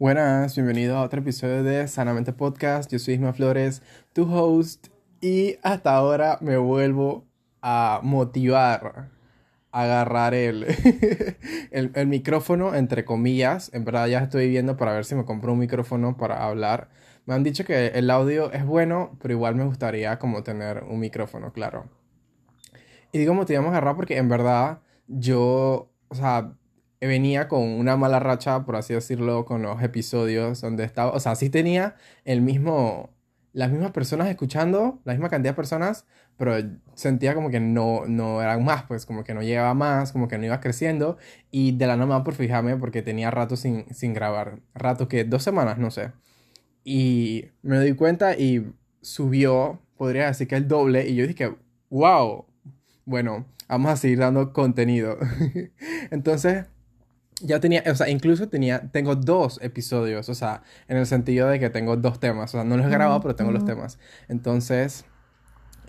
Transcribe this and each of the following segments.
Buenas, bienvenido a otro episodio de Sanamente Podcast. Yo soy Isma Flores, tu host, y hasta ahora me vuelvo a motivar a agarrar el, el, micrófono, entre comillas. En verdad ya estoy viendo para ver si me compro un micrófono para hablar. Me han dicho que el audio es bueno, pero igual me gustaría como tener un micrófono, claro. Y digo motivamos a agarrar porque en verdad yo, o sea, venía con una mala racha, por así decirlo, con los episodios donde estaba, o sea, sí tenía el mismo, las mismas personas escuchando, la misma cantidad de personas, pero sentía como que no, no eran más, pues como que no llegaba más, como que no iba creciendo, y de la nada por fijarme, porque tenía rato sin, sin grabar, rato que dos semanas, no sé, y me doy cuenta y subió, podría decir que el doble, y yo dije, wow, bueno, vamos a seguir dando contenido. Entonces, ya tenía, o sea, incluso tenía, tengo dos episodios, o sea, en el sentido de que tengo dos temas, o sea, no los he grabado, pero tengo los temas. Entonces,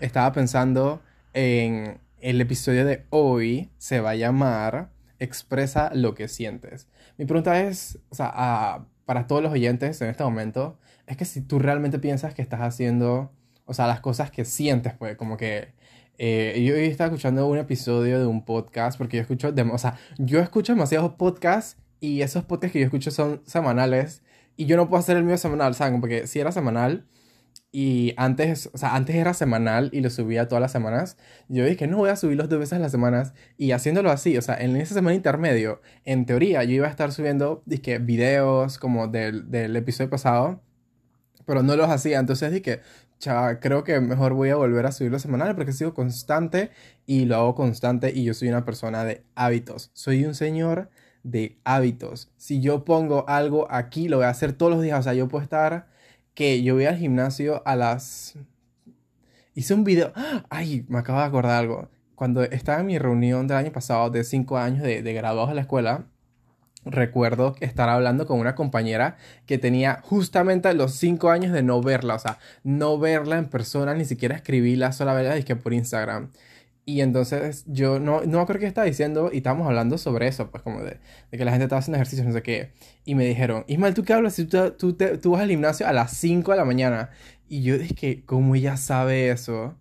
estaba pensando en el episodio de hoy, se va a llamar Expresa lo que sientes. Mi pregunta es, o sea, para todos los oyentes en este momento, es que si tú realmente piensas que estás haciendo, o sea, las cosas que sientes, pues, como que eh, yo estaba escuchando un episodio de un podcast porque yo escucho, sea, yo escucho demasiados podcasts y esos podcasts que yo escucho son semanales y yo no puedo hacer el mío semanal, ¿saben? Porque si era semanal y antes, o sea, antes era semanal y lo subía todas las semanas, yo dije, no voy a subirlos dos veces a las semanas y haciéndolo así, o sea, en esa semana intermedio, en teoría yo iba a estar subiendo, dije, videos como del, del episodio pasado pero no los hacía. Entonces dije, chava, creo que mejor voy a volver a subirlo semanal porque sigo constante y lo hago constante y yo soy una persona de hábitos. Soy un señor de hábitos. Si yo pongo algo aquí, lo voy a hacer todos los días. O sea, yo puedo estar que yo voy al gimnasio a las... Hice un video... Ay, me acabo de acordar algo. Cuando estaba en mi reunión del año pasado de 5 años de, de graduados de la escuela, recuerdo estar hablando con una compañera que tenía justamente los cinco años de no verla, o sea, no verla en persona, ni siquiera escribirla, sola verla y que por Instagram. Y entonces yo no, no creo que estaba diciendo y estábamos hablando sobre eso, pues como de, que la gente estaba haciendo ejercicio, no sé qué. Y me dijeron, Ismael, ¿tú qué hablas si tú, tú, tú vas al gimnasio a las 5 de la mañana? Y yo dije, ¿cómo ella sabe eso?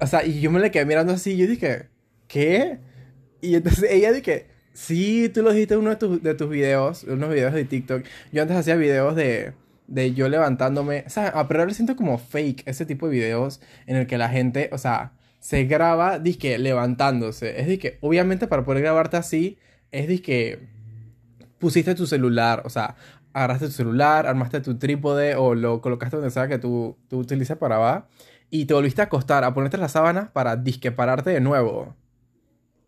O sea, y yo me le quedé mirando así y yo dije, ¿qué? Y entonces ella dije, Sí, tú lo dijiste en uno de, tus, de tus videos, unos videos de TikTok. Yo antes hacía videos de, de yo levantándome. O sea, pero ahora siento como fake ese tipo de videos en el que la gente, o sea, se graba, que levantándose. Es que, obviamente, para poder grabarte así, es de que pusiste tu celular, o sea, agarraste tu celular, armaste tu trípode o lo colocaste donde sea que tú, tú utilizas para va y te volviste a acostar, a ponerte la sábana para disque pararte de nuevo.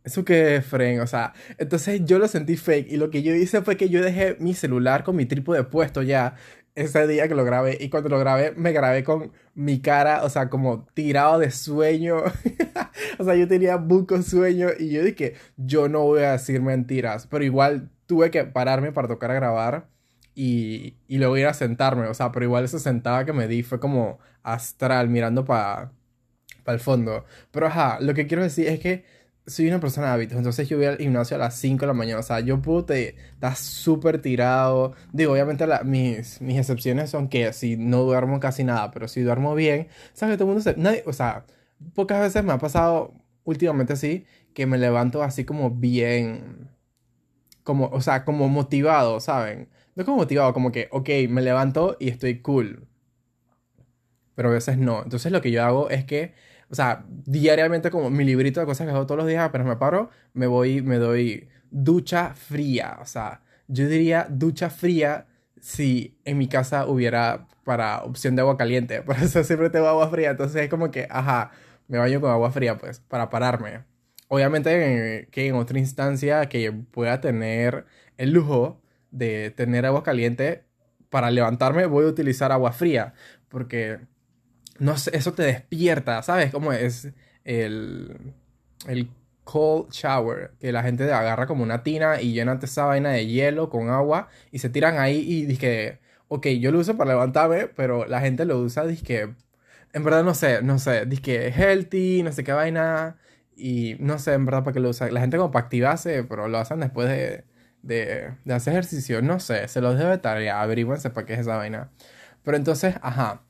¿Eso qué es, Fren? O sea, entonces yo lo sentí fake y lo que yo hice fue que yo dejé mi celular con mi trípode puesto ya ese día que lo grabé y cuando lo grabé me grabé con mi cara, o sea, como tirado de sueño. o sea, yo tenía buco sueño y yo dije, yo no voy a decir mentiras, pero igual tuve que pararme para tocar a grabar y, y luego ir a sentarme, o sea, pero igual esa sentada que me di fue como astral mirando para pa el fondo. Pero ajá, lo que quiero decir es que soy una persona de hábitos, entonces yo voy al gimnasio a las 5 de la mañana, o sea, yo puedo te, estar súper tirado, digo, obviamente mis, mis excepciones son que si no duermo casi nada, pero si duermo bien, sabes que todo el mundo se, nadie, o sea, pocas veces me ha pasado últimamente así, que me levanto así como bien, como, o sea, como motivado, ¿saben? No como motivado, como que, ok, me levanto y estoy cool, pero a veces no, entonces lo que yo hago es que o sea, diariamente como mi librito de cosas que hago todos los días, apenas me paro, me voy, me doy ducha fría. O sea, yo diría ducha fría si en mi casa hubiera para opción de agua caliente. Por eso siempre tengo agua fría. Entonces es como que, ajá, me baño con agua fría, pues, para pararme. Obviamente que en otra instancia que pueda tener el lujo de tener agua caliente, para levantarme voy a utilizar agua fría. Porque no sé, eso te despierta, ¿sabes? Cómo es el, el cold shower, que la gente agarra como una tina y llena esa vaina de hielo con agua y se tiran ahí y dice, ok, yo lo uso para levantarme, pero la gente lo usa, dice, en verdad no sé, no sé, dice healthy, no sé qué vaina y no sé en verdad para qué lo usa. La gente como para activarse, pero lo hacen después de, de, de hacer ejercicio. No sé, se los debe de tarea, averigüense para qué es esa vaina. Pero entonces, ajá,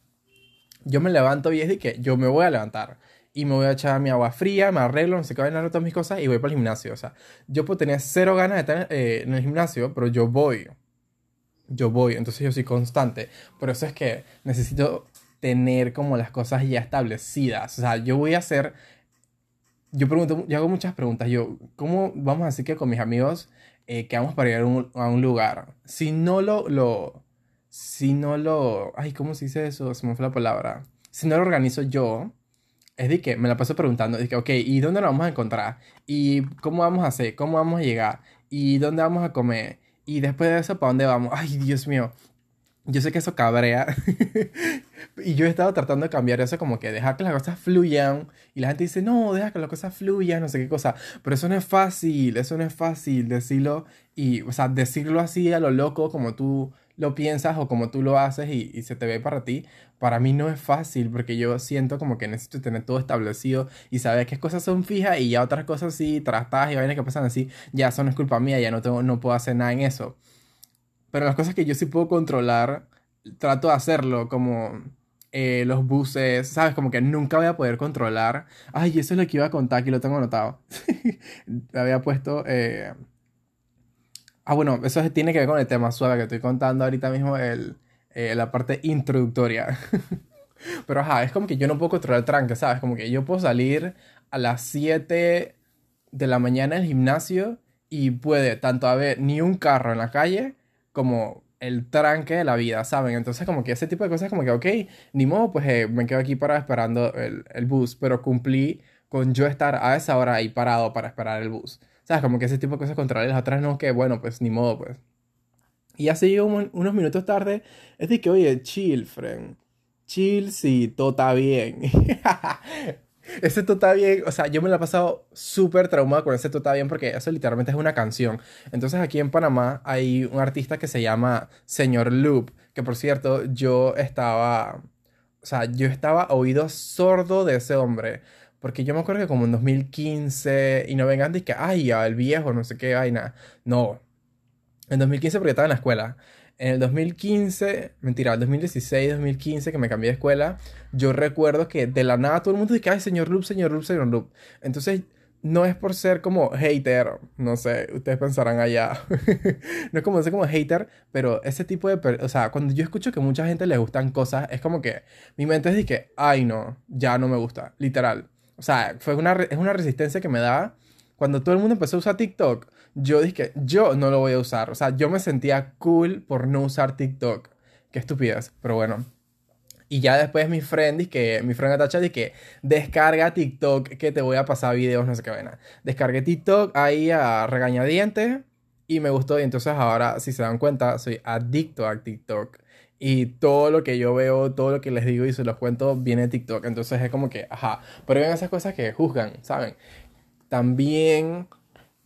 yo me levanto y es de que yo me voy a levantar y me voy a echar mi agua fría, me arreglo, no sé qué, a todas mis cosas y voy para el gimnasio. O sea, yo puedo tener cero ganas de estar eh, en el gimnasio, pero yo voy. Yo voy, entonces yo soy constante. Por eso es que necesito tener como las cosas ya establecidas. O sea, yo voy a hacer... Yo pregunto, yo hago muchas preguntas. Yo, ¿cómo vamos a decir que con mis amigos eh, que vamos para ir a un, lugar? Si no lo... Si no lo... Ay, ¿cómo se dice eso? Se me fue la palabra. Si no lo organizo yo, es de que me la paso preguntando, de que, ok, ¿y dónde nos vamos a encontrar? ¿Y cómo vamos a hacer? ¿Cómo vamos a llegar? ¿Y dónde vamos a comer? Y después de eso, ¿para dónde vamos? Ay, Dios mío. Yo sé que eso cabrea. y yo he estado tratando de cambiar eso, como que dejar que las cosas fluyan. Y la gente dice, no, deja que las cosas fluyan, no sé qué cosa. Pero eso no es fácil, eso no es fácil decirlo. Y, o sea, decirlo así a lo loco, como tú lo piensas o como tú lo haces y, se te ve para ti, para mí no es fácil porque yo siento como que necesito tener todo establecido y saber qué cosas son fijas y ya otras cosas sí, trastas y vainas que pasan así, ya eso no es culpa mía, ya no, tengo, no puedo hacer nada en eso. Pero las cosas que yo sí puedo controlar, trato de hacerlo como... Eh, los buses, ¿sabes? Como que nunca voy a poder controlar. Ay, eso es lo que iba a contar, aquí lo tengo anotado. había puesto eh, Ah, bueno, eso tiene que ver con el tema suave que estoy contando ahorita mismo, el, eh, la parte introductoria. Pero ajá, es como que yo no puedo controlar el tranque, ¿sabes? Como que yo puedo salir a las 7 de la mañana al gimnasio y puede tanto haber ni un carro en la calle como el tranque de la vida, ¿saben? Entonces como que ese tipo de cosas como que, ok, ni modo, pues eh, me quedo aquí para esperando el, el bus, pero cumplí con yo estar a esa hora ahí parado para esperar el bus. ¿Sabes? Como que ese tipo de cosas controlar las otras no, que bueno, pues ni modo, pues. Y así unos minutos tarde, es de que, oye, chill, friend. Chill, sí, todo está bien. ese todo está bien, o sea, yo me lo he pasado súper traumado con ese todo está bien porque eso literalmente es una canción. Entonces aquí en Panamá hay un artista que se llama Señor Loop, que por cierto, yo estaba, o sea, yo estaba oído sordo de ese hombre. Porque yo me acuerdo que como en 2015, y no vengan de que, ay, el viejo, no sé qué vaina. No. En 2015 porque estaba en la escuela. En el 2015, mentira, el 2016, 2015 que me cambié de escuela, yo recuerdo que de la nada todo el mundo dice, ay, señor Loop, señor Loop, señor Loop. Entonces, no es por ser como hater, no sé, ustedes pensarán allá. no es como ser como hater, pero ese tipo de, o sea, cuando yo escucho que mucha gente le gustan cosas, es como que mi mente es de que, ay, no, ya no me gusta, literal. O sea, fue una, es una resistencia que me daba cuando todo el mundo empezó a usar TikTok. Yo dije, yo no lo voy a usar. O sea, yo me sentía cool por no usar TikTok. Qué estupidez, pero bueno. Y ya después mi friend, que mi friend Atacha, que descarga TikTok, que te voy a pasar videos, no sé qué vaina. Descargué TikTok ahí a regañadiente y me gustó. Y entonces ahora, si se dan cuenta, soy adicto a TikTok. Y todo lo que yo veo, todo lo que les digo y se los cuento viene de TikTok. Entonces es como que, ajá. Pero ven esas cosas que juzgan, ¿saben? También,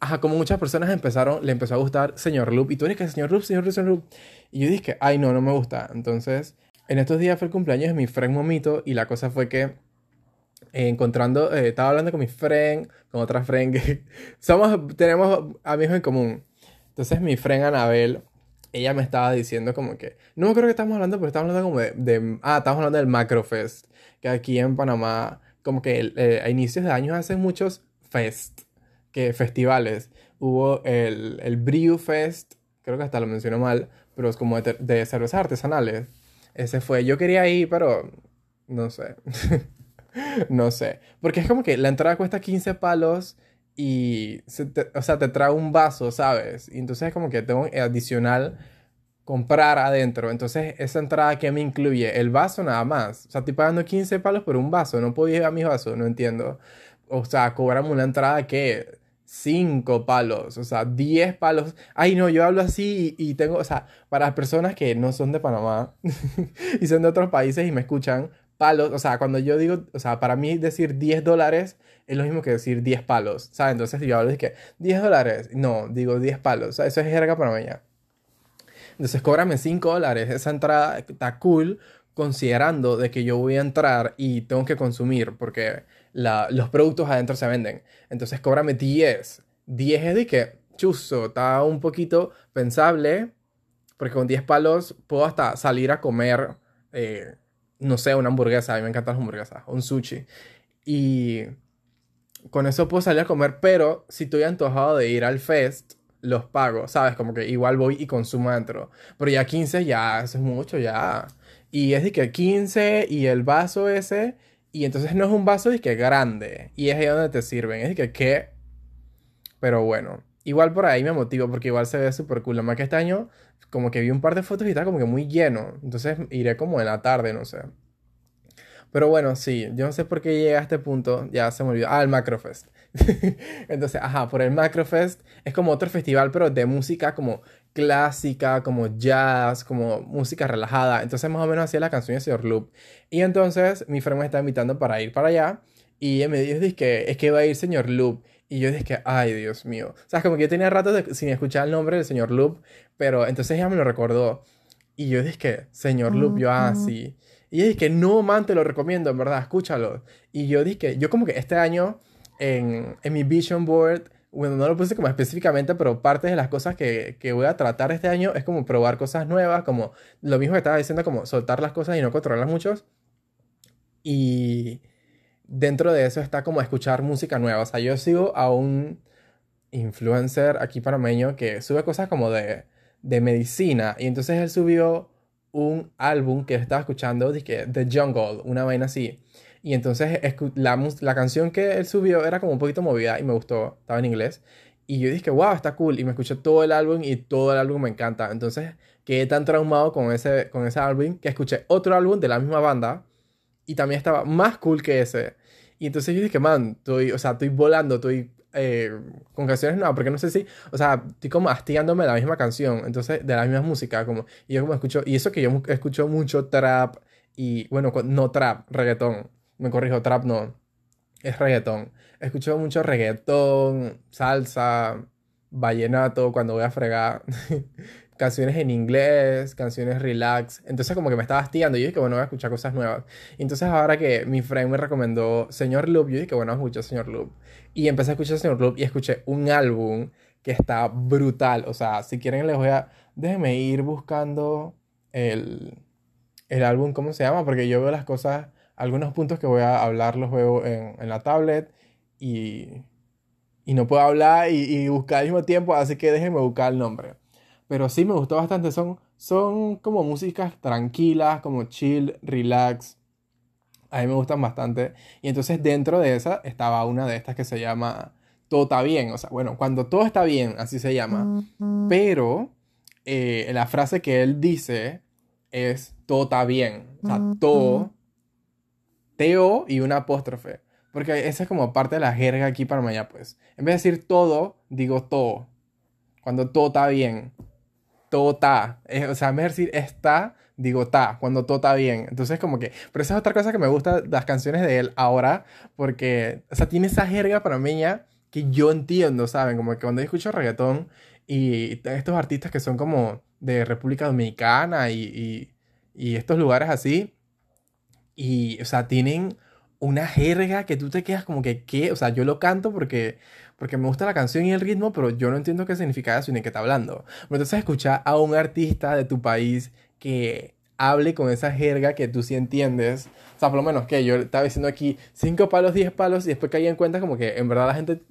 ajá, como muchas personas empezaron, le empezó a gustar Señor Loop. Y tú eres que Señor Loop, Señor Loop, Señor Loop. Y yo dije, ay, no, no me gusta. Entonces, en estos días fue el cumpleaños de mi friend Momito. Y la cosa fue que eh, encontrando, eh, estaba hablando con mi friend, con otra friend que somos, tenemos amigos en común. Entonces mi friend Anabel ella me estaba diciendo como que, no creo que estamos hablando, pero estamos hablando como de, ah, estamos hablando del Macrofest, que aquí en Panamá, como que eh, a inicios de años hacen muchos fest, que festivales. Hubo el, el Brew Fest, creo que hasta lo menciono mal, pero es como de, de cervezas artesanales. Ese fue, yo quería ir, pero no sé. no sé. Porque es como que la entrada cuesta 15 palos y, o sea, te trae un vaso, ¿sabes? Y entonces es como que tengo adicional comprar adentro. Entonces, esa entrada que me incluye el vaso nada más. O sea, estoy pagando 15 palos por un vaso. No puedo llevar mis vasos, no entiendo. O sea, cobramos una entrada que 5 palos, o sea, 10 palos. Ay, no, yo hablo así y, y, tengo, o sea, para personas que no son de Panamá y son de otros países y me escuchan, palos, o sea, cuando yo digo, o sea, para mí decir 10 dólares es lo mismo que decir 10 palos, ¿sabes? Entonces yo hablo de que 10 dólares, no, digo 10 palos, o sea, eso es jerga para mí. Entonces cóbrame 5 dólares, esa entrada está cool considerando de que yo voy a entrar y tengo que consumir porque la, los productos adentro se venden. Entonces cóbrame 10. 10 es de que chuzo, está un poquito pensable, porque con 10 palos puedo hasta salir a comer, eh, no sé, una hamburguesa, a mí me encantan las hamburguesas, un sushi. Y con eso puedo salir a comer, pero si estoy antojado de ir al fest, los pago, ¿sabes? Como que igual voy y consumo dentro. Pero ya 15 ya, eso es mucho, ya. Y es de que 15 y el vaso ese, y entonces no es un vaso de que grande, y es ahí donde te sirven, es de que qué. Pero bueno, igual por ahí me motivo porque igual se ve súper cool. Más que este año, como que vi un par de fotos y está como que muy lleno. Entonces iré como en la tarde, no sé. Pero bueno, sí, yo no sé por qué llegué a este punto, ya se me olvidó. Ah, el Macrofest. Entonces, ajá, por el Macrofest es como otro festival, pero de música como clásica, como jazz, como música relajada. Entonces, más o menos hacía la canción de Señor Loop. Y entonces, mi friend me está invitando para ir para allá. Y me dijo, que es que va a ir Señor Loop. Y yo dije, ay, Dios mío. O sea, como que yo tenía rato sin escuchar el nombre del Señor Loop, pero entonces ella me lo recordó. Y yo dije, Señor Loop, yo así. Ah, y ella dije, no, man, te lo recomiendo, en verdad, escúchalo. Y yo dije, yo como que este año en, en mi vision board, bueno, no lo puse como específicamente, pero parte de las cosas que, que, voy a tratar este año es como probar cosas nuevas, como lo mismo que estaba diciendo, como soltar las cosas y no controlarlas mucho. Y dentro de eso está como escuchar música nueva. O sea, yo sigo a un influencer aquí panameño que sube cosas como de, de medicina. Y entonces él subió un álbum que estaba escuchando, que The Jungle, una vaina así. Y entonces la, la canción que él subió era como un poquito movida y me gustó, estaba en inglés. Y yo dije, wow, está cool. Y me escuché todo el álbum y todo el álbum me encanta. Entonces quedé tan traumado con ese, con ese álbum que escuché otro álbum de la misma banda y también estaba más cool que ese. Y entonces yo dije, man, estoy, o sea, estoy volando, estoy eh, con canciones nuevas, porque no sé si, o sea, estoy como hastigándome la misma canción, entonces, de la misma música, como, y yo como escucho, y eso que yo escucho mucho trap, y bueno, no trap, reggaetón, me corrijo, trap no, es reggaetón, escucho mucho reggaetón, salsa, vallenato, cuando voy a fregar, canciones en inglés, canciones relax. Entonces como que me estaba hastiando. Yo dije, bueno, voy a escuchar cosas nuevas. entonces ahora que mi friend me recomendó Señor Loop, yo dije, bueno, escucho Señor Loop. Y empecé a escuchar Señor Loop y escuché un álbum que está brutal. O sea, si quieren les voy a... Déjenme ir buscando el, el álbum, ¿cómo se llama? Porque yo veo las cosas, algunos puntos que voy a hablar los veo en, en la tablet y, y no puedo hablar y, y buscar al mismo tiempo, así que déjenme buscar el nombre. Pero sí me gustó bastante. Son, son como músicas tranquilas, como chill, relax. A mí me gustan bastante. Y entonces dentro de esa estaba una de estas que se llama Todo está bien. O sea, bueno, cuando todo está bien, así se llama. Pero eh, la frase que él dice es todo está bien. O sea, todo, teo y una apóstrofe. Porque esa es como parte de la jerga aquí para mañana, pues. En vez de decir todo, digo todo. Cuando todo está bien todo está. o sea, de decir está, digo ta, cuando está bien. Entonces, como que. Pero esa es otra cosa que me gusta las canciones de él ahora, porque, o sea, tiene esa jerga para mí ya que yo entiendo, ¿saben? Como que cuando yo escucho reggaetón y estos artistas que son como de República Dominicana y, y, y estos lugares así, y, o sea, tienen una jerga que tú te quedas como que, ¿qué? O sea, yo lo canto porque porque me gusta la canción y el ritmo, pero yo no entiendo qué significa eso ni qué está hablando. Entonces escucha a un artista de tu país que hable con esa jerga que tú sí entiendes. O sea, por lo menos que yo estaba diciendo aquí 5 palos, 10 palos y después caí en cuenta como que en verdad la gente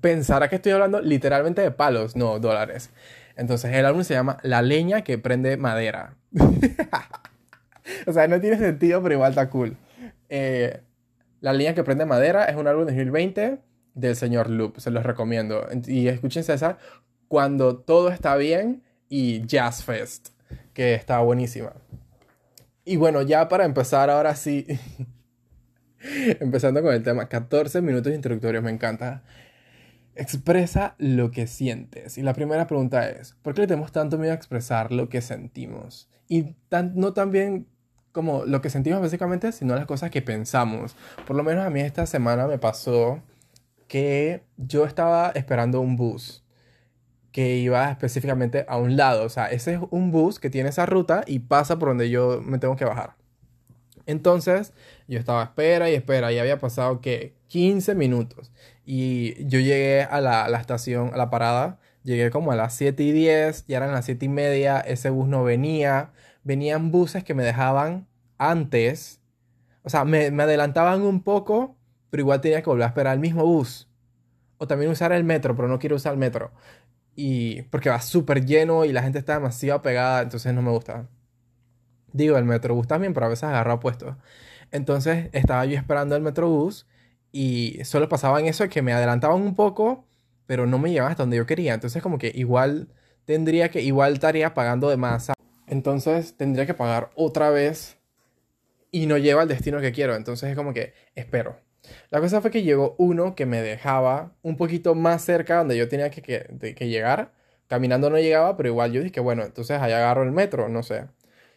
pensará que estoy hablando literalmente de palos, no dólares. Entonces el álbum se llama La leña que prende madera. o sea, no tiene sentido, pero igual está cool. Eh, la leña que prende madera es un álbum de 2020 del señor Loop, se los recomiendo. Y escúchense esa cuando todo está bien y Jazz Fest, que está buenísima. Y bueno, ya para empezar ahora sí, empezando con el tema, 14 minutos introductorios, me encanta. Expresa lo que sientes. Y la primera pregunta es, ¿por qué le tenemos tanto miedo a expresar lo que sentimos? Y no también como lo que sentimos básicamente, sino las cosas que pensamos. Por lo menos a mí esta semana me pasó que yo estaba esperando un bus que iba específicamente a un lado. O sea, ese es un bus que tiene esa ruta y pasa por donde yo me tengo que bajar. Entonces, yo estaba espera y espera, y había pasado que 15 minutos. Y yo llegué a la, la, estación, a la parada, llegué como a las 7 y 10, ya eran las 7 y media, ese bus no venía. Venían buses que me dejaban antes, o sea, me, me adelantaban un poco, pero igual tenía que volver a esperar el mismo bus. O también usar el metro, pero no quiero usar el metro. Y porque va súper lleno y la gente está demasiado pegada, entonces no me gusta. Digo, el Metrobús también, pero a veces agarra puestos. Entonces estaba yo esperando el Metrobús y solo pasaba en eso que me adelantaban un poco, pero no me llevaban hasta donde yo quería. Entonces como que igual tendría que, igual estaría pagando de más. Entonces tendría que pagar otra vez y no lleva al destino que quiero. Entonces es como que espero. La cosa fue que llegó uno que me dejaba un poquito más cerca donde yo tenía que, que, que llegar. Caminando no llegaba, pero igual yo dije, bueno, entonces allá agarro el metro, no sé.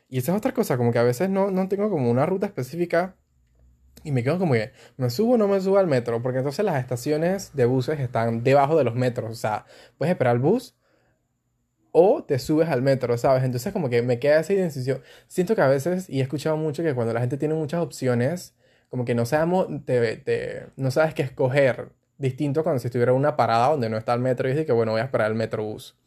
Y esa es otra cosa, como que a veces no, no tengo como una ruta específica y me quedo como que, ¿me subo o no me subo al metro? Porque entonces las estaciones de buses están debajo de los metros. O sea, puedes esperar el bus o te subes al metro, ¿sabes? Entonces como que me queda esa indecisión. Siento que a veces, y he escuchado mucho que cuando la gente tiene muchas opciones, como que no, sabemos, te, no sabes qué escoger. Distinto cuando si estuviera en una parada donde no está el metro y dices que, bueno, voy a esperar el metrobús.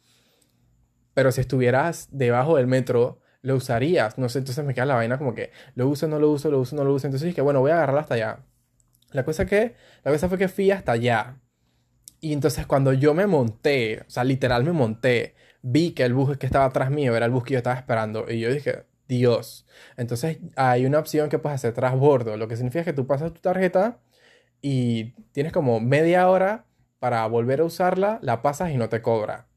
Pero si estuvieras debajo del metro lo usarías. No sé, entonces me queda la vaina como que lo uso, no lo uso, lo uso, no lo uso. Entonces dije, bueno, voy a agarrarla hasta allá. La cosa, que, la cosa fue que fui hasta allá. Y entonces cuando yo me monté, o sea, literal me monté, vi que el bus que estaba atrás mío era el bus que yo estaba esperando. Y yo dije, Dios. Entonces hay una opción que puedes hacer transbordo, lo que significa que tú pasas tu tarjeta y tienes como media hora para volver a usarla, la pasas y no te cobra.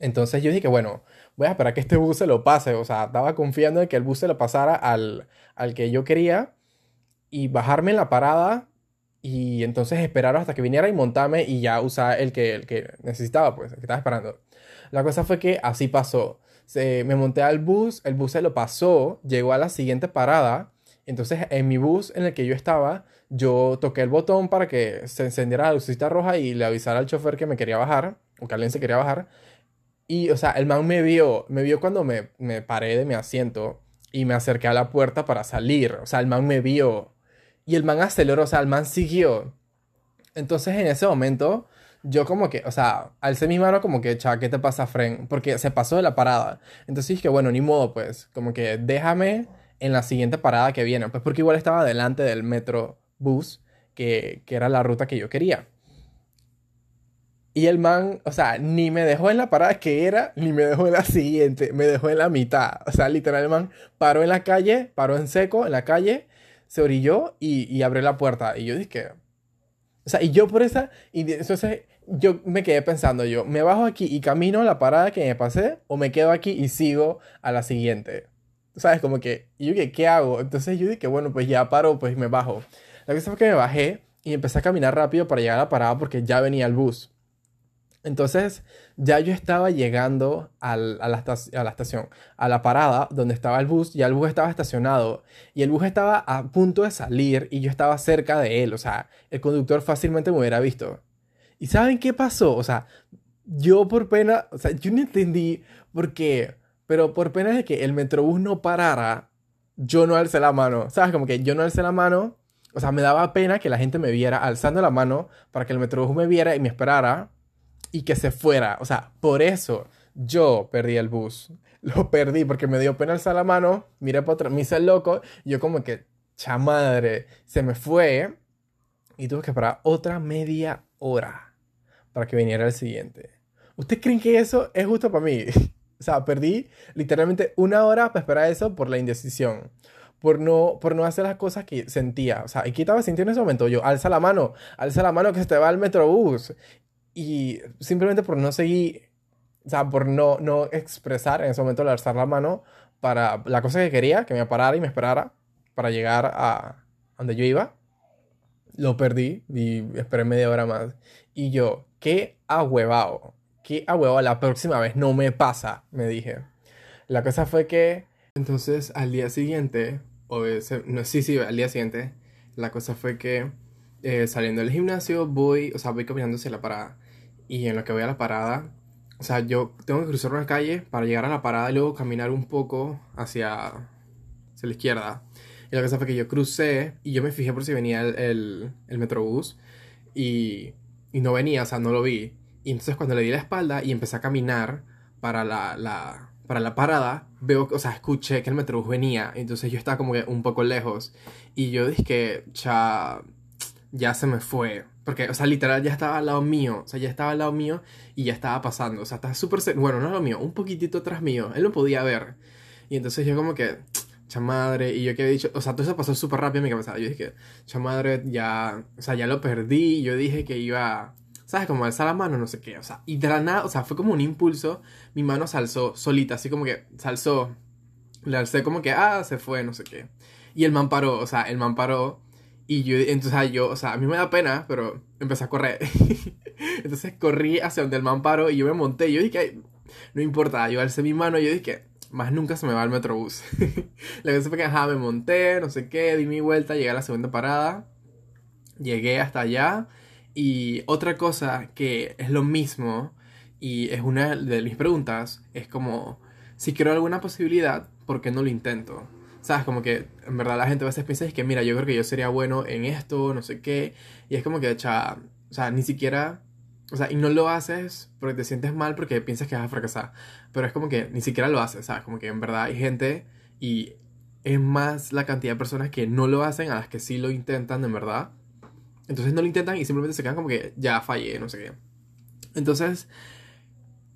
Entonces yo dije, bueno, voy a esperar que este bus se lo pase. O sea, estaba confiando en que el bus se lo pasara al, al que yo quería y bajarme en la parada y entonces esperar hasta que viniera y montarme y ya usar el que, el que necesitaba, pues, el que estaba esperando. La cosa fue que así pasó. Se, me monté al bus, el bus se lo pasó, llegó a la siguiente parada. Entonces, en mi bus en el que yo estaba, yo toqué el botón para que se encendiera la lucita roja y le avisara al chofer que me quería bajar, o que alguien se quería bajar. Y, o sea, el man me vio, me vio cuando me, me paré de mi asiento y me acerqué a la puerta para salir. O sea, el man me vio. Y el man aceleró, o sea, el man siguió. Entonces, en ese momento, yo como que, o sea, alcé mi mano como que, cha, ¿qué te pasa, Fren? Porque se pasó de la parada. Entonces dije, bueno, ni modo, pues, como que déjame en la siguiente parada que viene. Pues porque igual estaba delante del metro bus, que, que era la ruta que yo quería. Y el man, o sea, ni me dejó en la parada que era, ni me dejó en la siguiente, me dejó en la mitad. O sea, literal, el man paró en la calle, paró en seco en la calle, se orilló y, y abrió la puerta. Y yo dije, o sea, y yo por esa, y entonces yo me quedé pensando, yo, ¿me bajo aquí y camino la parada que me pasé? ¿O me quedo aquí y sigo a la siguiente? ¿Sabes? Como que, yo dije, ¿qué hago? Entonces yo dije, bueno, pues ya paro, pues me bajo. La cosa fue que me bajé y empecé a caminar rápido para llegar a la parada porque ya venía el bus. Entonces ya yo estaba llegando a, la a, la estación, a la parada donde estaba el bus, ya el bus estaba estacionado y el bus estaba a punto de salir y yo estaba cerca de él, o sea, el conductor fácilmente me hubiera visto. ¿Y saben qué pasó? O sea, yo por pena, o sea, yo no entendí por qué, pero por pena de que el metrobús no parara, yo no alcé la mano, ¿sabes? Como que yo no alcé la mano, o sea, me daba pena que la gente me viera alzando la mano para que el metrobús me viera y me esperara y que se fuera. O sea, por eso yo perdí el bus. Lo perdí porque me dio pena alzar la mano, miré por atrás, me hice el loco, y yo como que, chamadre, se me fue y tuve que esperar otra media hora para que viniera el siguiente. ¿Ustedes creen que eso es justo para mí? o sea, perdí literalmente una hora para esperar eso por la indecisión. Por no, por no hacer las cosas que sentía. O sea, ¿y qué estaba sintiendo en ese momento? Yo, alza la mano, alza la mano que se te va el metrobús. Y simplemente por no seguir, o sea, por no, no expresar en ese momento alzar la mano para la cosa que quería, que me parara y me esperara para llegar a donde yo iba, lo perdí y esperé media hora más. Y yo, qué ahuevado, qué ahuevado, la próxima vez no me pasa, me dije. La cosa fue que, entonces al día siguiente, o no, sí, sí, al día siguiente, la cosa fue que eh, saliendo del gimnasio voy, o sea, voy caminando hacia la parada. Y en lo que voy a la parada, o sea, yo tengo que cruzar una calle para llegar a la parada y luego caminar un poco hacia, hacia la izquierda. Y la cosa fue que yo crucé y yo me fijé por si venía el, el, el metrobús y, y no venía, o sea, no lo vi. Y entonces cuando le di la espalda y empecé a caminar para la, la, para la parada, veo, o sea, escuché que el metrobús venía. Entonces yo estaba como que un poco lejos. Y yo dije que ya, se me fue. Porque, o sea, literal ya estaba al lado mío. O sea, ya estaba al lado mío y ya estaba pasando. O sea, estaba súper... Bueno, no lo mío, un poquitito atrás mío. Él lo podía ver. Y entonces yo como que, chamadre, y yo que había dicho, o sea, todo eso pasó súper rápido en mi cabeza. Yo dije, chamadre, ya, o sea, ya lo perdí. Yo dije que iba ¿sabes? Como alzar la mano, no sé qué, o sea, y de la nada, o sea, fue como un impulso, mi mano se alzó solita, así como que se alzó, le alcé como que, ah, se fue, no sé qué. Y el man paró, o sea, el man paró, y yo, entonces yo, o sea, a mí me da pena, pero empecé a correr. entonces corrí hacia donde el man paró y yo me monté, y yo dije, no importa, yo alcé mi mano y yo dije, más nunca se me va el metrobús. la cosa fue que, ajá, me monté, no sé qué, di mi vuelta, llegué a la segunda parada, llegué hasta allá y otra cosa que es lo mismo, y es una de mis preguntas, es como, si quiero alguna posibilidad, ¿por qué no lo intento? ¿Sabes? Como que en verdad la gente a veces piensa es que, mira, yo creo que yo sería bueno en esto, no sé qué, y es como que, cha, o sea, ni siquiera, o sea, y no lo haces porque te sientes mal porque piensas que vas a fracasar, pero es como que ni siquiera lo haces, ¿sabes? Como que en verdad hay gente y es más la cantidad de personas que no lo hacen a las que sí lo intentan, en verdad. Entonces no lo intentan y simplemente se quedan como que ya fallé, no sé qué. Entonces,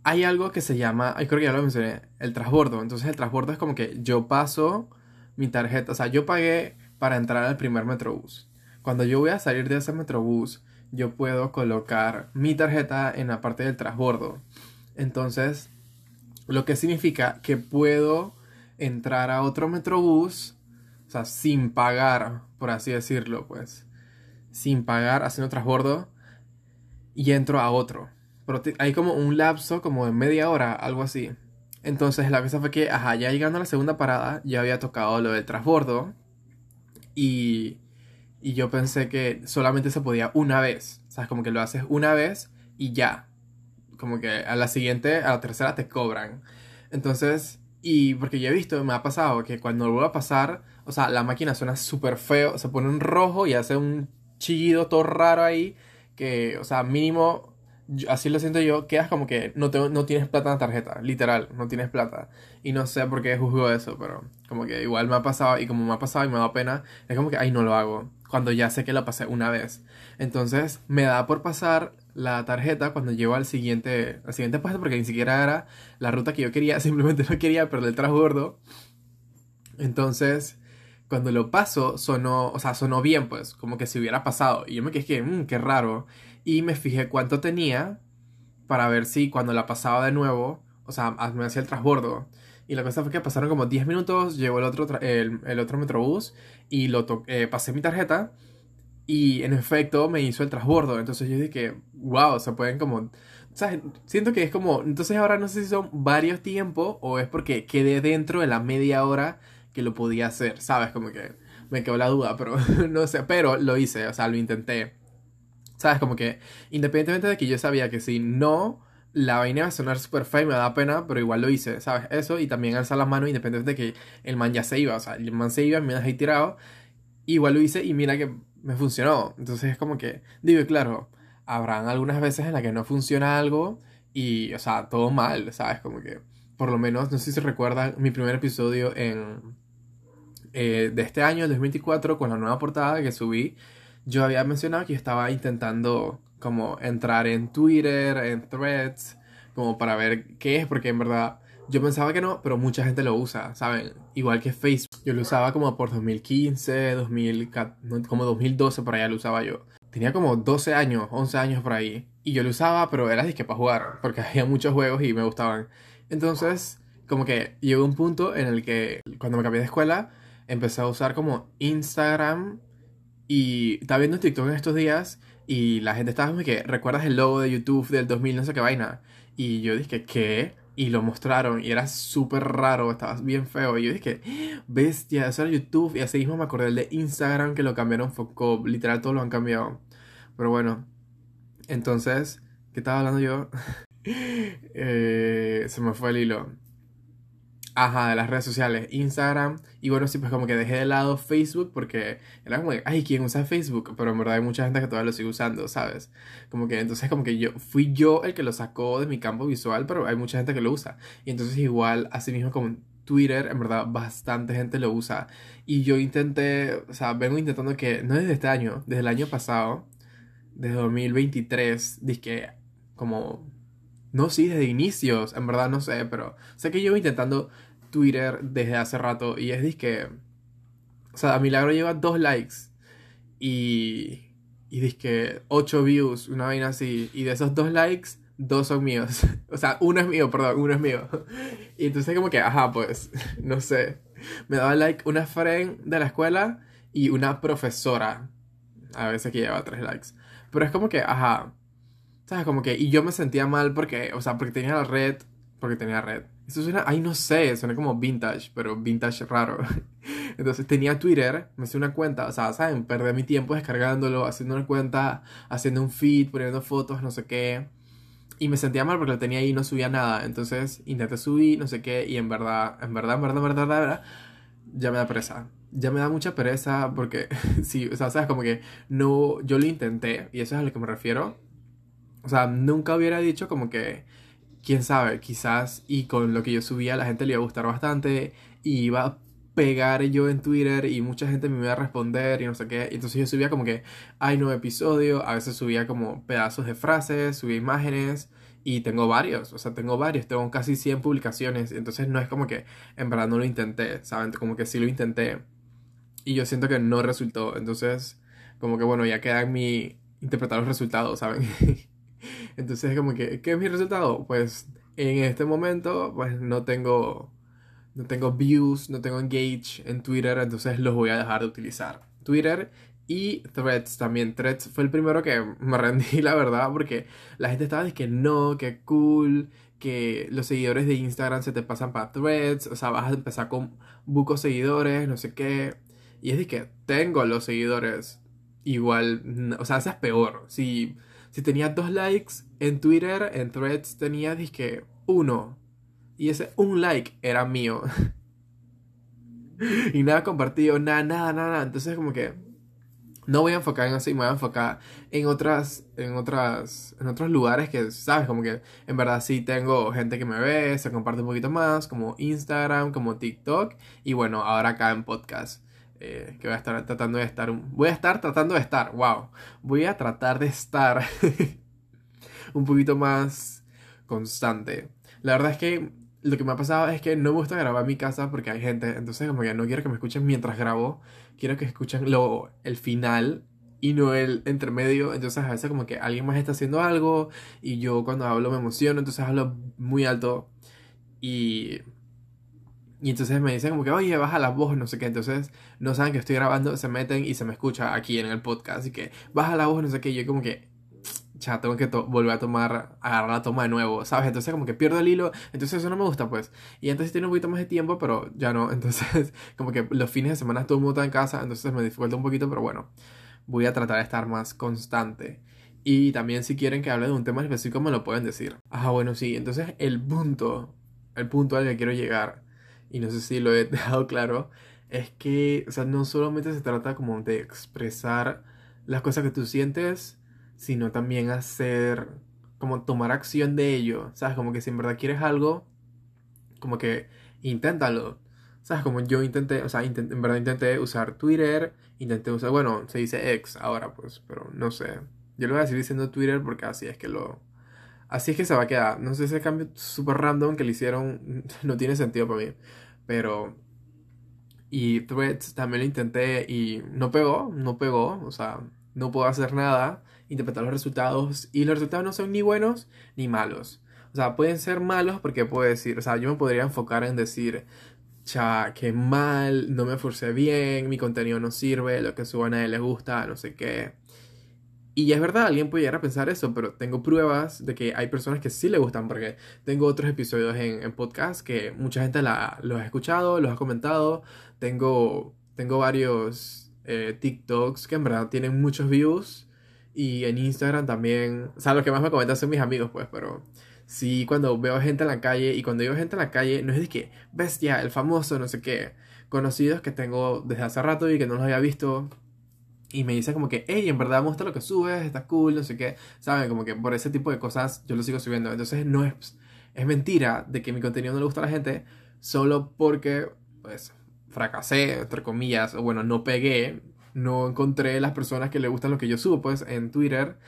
hay algo que se llama, creo que ya lo mencioné, el transbordo. Entonces el transbordo es como que yo paso mi tarjeta, o sea, yo pagué para entrar al primer metrobús. Cuando yo voy a salir de ese metrobús, yo puedo colocar mi tarjeta en la parte del transbordo. Entonces, lo que significa que puedo entrar a otro metrobús, o sea, sin pagar, por así decirlo, pues sin pagar haciendo transbordo y entro a otro. Pero hay como un lapso como de media hora, algo así. Entonces la cosa fue que, ajá, ya llegando a la segunda parada, ya había tocado lo del transbordo. Y, y yo pensé que solamente se podía una vez. O sea, como que lo haces una vez y ya. Como que a la siguiente, a la tercera te cobran. Entonces, y porque ya he visto, me ha pasado que cuando vuelvo a pasar, o sea, la máquina suena súper feo, se pone en rojo y hace un chillido todo raro ahí, que, o sea, mínimo, así lo siento yo, quedas como que no, te, no tienes plata en la tarjeta, literal, no tienes plata. Y no sé por qué juzgo eso, pero como que igual me ha pasado y como me ha pasado y me da pena, es como que, ay, no lo hago, cuando ya sé que lo pasé una vez. Entonces, me da por pasar la tarjeta cuando llego al siguiente, al siguiente paso, porque ni siquiera era la ruta que yo quería, simplemente no quería perder el transbordo. Entonces, cuando lo paso, sonó, o sea, sonó bien, pues, como que si hubiera pasado. Y yo me quedé que, mmm, qué raro. Y me fijé cuánto tenía para ver si cuando la pasaba de nuevo, o sea, me hacía el transbordo. Y la cosa fue que pasaron como 10 minutos, llegó el otro, el, el, otro metrobús y lo eh, pasé mi tarjeta y en efecto me hizo el transbordo. Entonces yo dije, wow, se pueden como... Sea, siento que es como... Entonces ahora no sé si son varios tiempos o es porque quedé dentro de la media hora que lo podía hacer, ¿sabes? Como que me quedó la duda, pero no sé, pero lo hice, o sea, lo intenté. ¿Sabes? Como que independientemente de que yo sabía que si no, la vaina iba a sonar súper fea y me da pena, pero igual lo hice, ¿sabes? Eso y también alzar las manos independientemente de que el man ya se iba, o sea, el man se iba, me dejé tirado, igual lo hice y mira que me funcionó. Entonces es como que, digo, claro, habrán algunas veces en las que no funciona algo y, o sea, todo mal, ¿sabes? Como que, por lo menos, no sé si se recuerdan mi primer episodio en eh, de este año, el 2024, con la nueva portada que subí, yo había mencionado que estaba intentando como entrar en Twitter, en threads, como para ver qué es, porque en verdad yo pensaba que no, pero mucha gente lo usa, ¿saben? Igual que Facebook. Yo lo usaba como por 2015, 2000, como 2012, por allá lo usaba yo. Tenía como 12 años, 11 años por ahí. Y yo lo usaba, pero era disque para jugar, porque había muchos juegos y me gustaban. Entonces, como que llegó un punto en el que cuando me cambié de escuela, empecé a usar como Instagram y estaba viendo TikTok en estos días y la gente estaba como que, ¿recuerdas el logo de YouTube del 2000 no sé qué vaina? Y yo dije, ¿qué? Y lo mostraron y era súper raro, estaba bien feo. Y yo dije, bestia, eso era YouTube. Y así mismo me acordé del de Instagram que lo cambiaron foco. Literal, todo lo han cambiado. Pero bueno, entonces, ¿qué estaba hablando yo? Eh, se me fue el hilo. Ajá, de las redes sociales, Instagram. Y bueno, sí, pues como que dejé de lado Facebook porque era como, ay, ¿quién usa Facebook? Pero en verdad hay mucha gente que todavía lo sigue usando, ¿sabes? Como que entonces como que yo, fui yo el que lo sacó de mi campo visual, pero hay mucha gente que lo usa. Y entonces igual, así mismo como Twitter, en verdad, bastante gente lo usa. Y yo intenté, o sea, vengo intentando que, no desde este año, desde el año pasado, desde 2023, dije, como no, sí, desde inicios, en verdad no sé, pero sé que llevo intentando Twitter desde hace rato y es que, o sea, a Milagro lleva dos likes y, y que ocho views, una vaina así, y de esos dos likes, dos son míos. O sea, uno es mío, perdón, uno es mío. Y entonces como que, ajá, pues, no sé. Me daba like una friend de la escuela y una profesora. A veces que lleva tres likes. Pero es como que, ajá, ¿Sabes? Como que, y yo me sentía mal porque, o sea, porque tenía la red, porque tenía red. Eso suena, ay, no sé, suena como vintage, pero vintage raro. Entonces tenía Twitter, me hice una cuenta, o sea, ¿saben? Perdí mi tiempo descargándolo, haciendo una cuenta, haciendo un feed, poniendo fotos, no sé qué. Y me sentía mal porque lo tenía ahí y no subía nada. Entonces intenté subir, no sé qué, y en verdad, en verdad, en verdad, en verdad, en verdad, ya me da pereza. Ya me da mucha pereza porque, sí, o sea, ¿sabes? Como que no, yo lo intenté, y eso es a lo que me refiero o sea, nunca hubiera dicho como que, quién sabe, quizás y con lo que yo subía la gente le iba a gustar bastante y iba a pegar yo en Twitter y mucha gente me iba a responder y no sé qué. Entonces yo subía como que hay nuevo episodio, a veces subía como pedazos de frases, subía imágenes y tengo varios, o sea, tengo varios, tengo casi 100 publicaciones, entonces no es como que en verdad no lo intenté, ¿saben? Como que sí lo intenté y yo siento que no resultó, entonces como que bueno, ya queda en mi interpretar los resultados, ¿saben? Entonces, como que, ¿qué es mi resultado? Pues en este momento, pues no tengo, no tengo views, no tengo engage en Twitter, entonces los voy a dejar de utilizar. Twitter y Threads también. Threads fue el primero que me rendí, la verdad, porque la gente estaba diciendo que no, que cool, que los seguidores de Instagram se te pasan para Threads, o sea, vas a empezar con bucos seguidores, no sé qué. Y es de que tengo los seguidores. Igual, o sea, es peor. Si si tenía dos likes en Twitter, en threads tenía, dije, uno. Y ese un like era mío. y nada compartido, nada, nada, nada. Entonces como que no voy a enfocar en eso y me voy a enfocar en otras, en otras, en otros lugares que, sabes, como que en verdad sí tengo gente que me ve, se comparte un poquito más, como Instagram, como TikTok y bueno, ahora acá en podcast. Eh, que voy a estar tratando de estar, voy a estar tratando de estar, wow, voy a tratar de estar un poquito más constante. La verdad es que lo que me ha pasado es que no me gusta grabar en mi casa porque hay gente, entonces como que no quiero que me escuchen mientras grabo, quiero que escuchen lo, el final y no el intermedio, entonces a veces como que alguien más está haciendo algo y yo cuando hablo me emociono, entonces hablo muy alto y y entonces me dicen como que, oye, baja la voz, no sé qué. Entonces no saben que estoy grabando, se meten y se me escucha aquí en el podcast. Así que baja la voz, no sé qué. Y yo como que, ya, tengo que volver a tomar, agarrar la toma de nuevo, ¿sabes? Entonces como que pierdo el hilo. Entonces eso no me gusta, pues. Y entonces tiene un poquito más de tiempo, pero ya no. Entonces como que los fines de semana todo el mundo está en casa. Entonces me dificulta un poquito, pero bueno. Voy a tratar de estar más constante. Y también si quieren que hable de un tema específico me lo pueden decir. Ah, bueno, sí. Entonces el punto, el punto al que quiero llegar y no sé si lo he dejado claro, es que, o sea, no solamente se trata como de expresar las cosas que tú sientes, sino también hacer, como tomar acción de ello, ¿sabes? Como que si en verdad quieres algo, como que inténtalo. ¿Sabes? Como yo intenté, o sea, en verdad intenté usar Twitter, intenté usar, bueno, se dice X ahora, pues, pero no sé. Yo lo voy a seguir diciendo Twitter porque así es que lo, Así es que se va a quedar. No sé, ese cambio súper random que le hicieron no tiene sentido para mí. Pero... Y Threads también lo intenté y no pegó, no pegó. O sea, no puedo hacer nada. Interpretar los resultados. Y los resultados no son ni buenos ni malos. O sea, pueden ser malos porque puedo decir, o sea, yo me podría enfocar en decir, cha, qué mal, no me forcé bien, mi contenido no sirve, lo que subo a nadie le gusta, no sé qué. Y es verdad, alguien puede llegar a pensar eso, pero tengo pruebas de que hay personas que sí le gustan, porque tengo otros episodios en, podcast que mucha gente la, los ha escuchado, los ha comentado. Tengo, tengo varios eh, TikToks que en verdad tienen muchos views. Y en Instagram también, o sea, los que más me comentan son mis amigos, pues, pero sí cuando veo gente en la calle y cuando digo gente en la calle no es de que bestia, el famoso, no sé qué, conocidos que tengo desde hace rato y que no los había visto y me dicen como que, hey, en verdad me gusta lo que subes, está cool, no sé qué, saben, como que por ese tipo de cosas yo lo sigo subiendo. Entonces no es, es mentira de que mi contenido no le gusta a la gente solo porque, pues, fracasé, entre comillas, o bueno, no pegué, no encontré las personas que le gustan lo que yo subo, pues, en Twitter.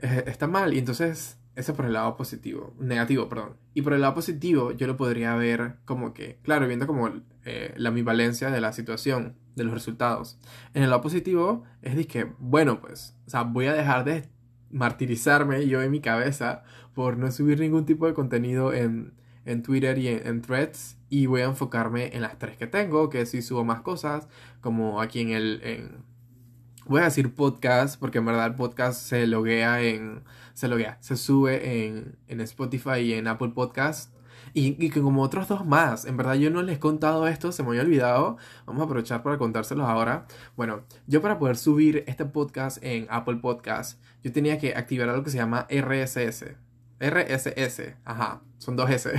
Eh, está mal, y entonces eso por el lado positivo, negativo, perdón. Y por el lado positivo yo lo podría ver como que, claro, viendo como eh, la ambivalencia de la situación, de los resultados. En el lado positivo es de que, bueno, pues, o sea, voy a dejar de martirizarme yo en mi cabeza por no subir ningún tipo de contenido en, en Twitter y en, threads y voy a enfocarme en las tres que tengo, que si subo más cosas, como aquí en el... Voy a decir podcast, porque en verdad el podcast se loguea en... Se loguea, se sube en, en Spotify y en Apple Podcast. Y, y, como otros dos más. En verdad yo no les he contado esto, se me había olvidado. Vamos a aprovechar para contárselos ahora. Bueno, yo para poder subir este podcast en Apple Podcast, yo tenía que activar algo que se llama RSS. RSS, ajá, son dos S.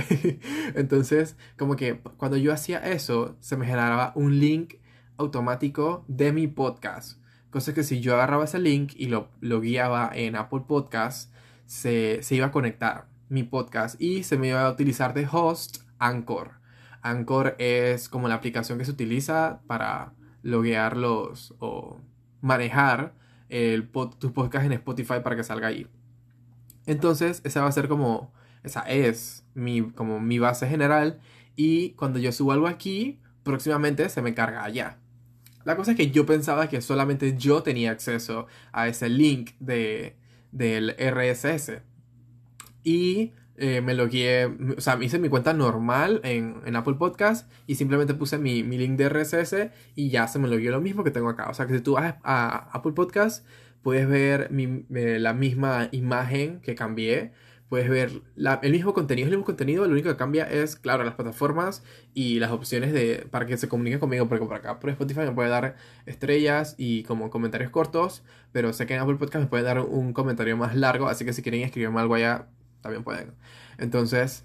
Entonces, como que cuando yo hacía eso, se me generaba un link automático de mi podcast. Cosa que si yo agarraba ese link y lo, lo guiaba en Apple Podcast, se, se iba a conectar mi podcast y se me iba a utilizar de host Anchor. Anchor es como la aplicación que se utiliza para loguearlos o manejar el tu podcast en Spotify para que salga ahí. Entonces, esa va a ser como, esa es mi, como mi base general. Y cuando yo subo algo aquí, próximamente se me carga allá. La cosa es que yo pensaba que solamente yo tenía acceso a ese link de, del RSS. Y eh, me lo guié, o sea, hice mi cuenta normal en, en Apple Podcast y simplemente puse mi, mi, link de RSS y ya se me lo guió lo mismo que tengo acá. O sea, que si tú vas a Apple Podcast puedes ver eh, la misma imagen que cambié, puedes ver el mismo contenido, el mismo contenido, lo único que cambia es, claro, las plataformas y las opciones de, para que se comunique conmigo, porque por acá por Spotify me puede dar estrellas y como comentarios cortos, pero sé que en Apple Podcast me puede dar un comentario más largo, así que si quieren escribirme algo allá, también pueden. Entonces,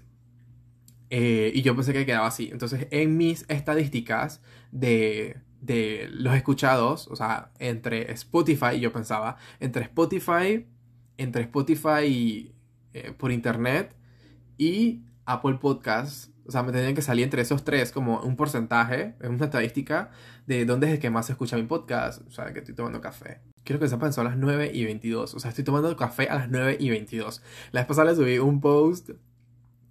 eh, y yo pensé que quedaba así. Entonces, en mis estadísticas de de los escuchados, o sea, entre Spotify, yo pensaba, entre Spotify, entre Spotify eh, por internet y Apple Podcasts, o sea, me tenían que salir entre esos tres como un porcentaje, una estadística de dónde es el que más se escucha mi podcast, o sea, que estoy tomando café. Quiero que sepan, son las 9 y 22, o sea, estoy tomando café a las 9 y 22. La vez pasada les subí un post,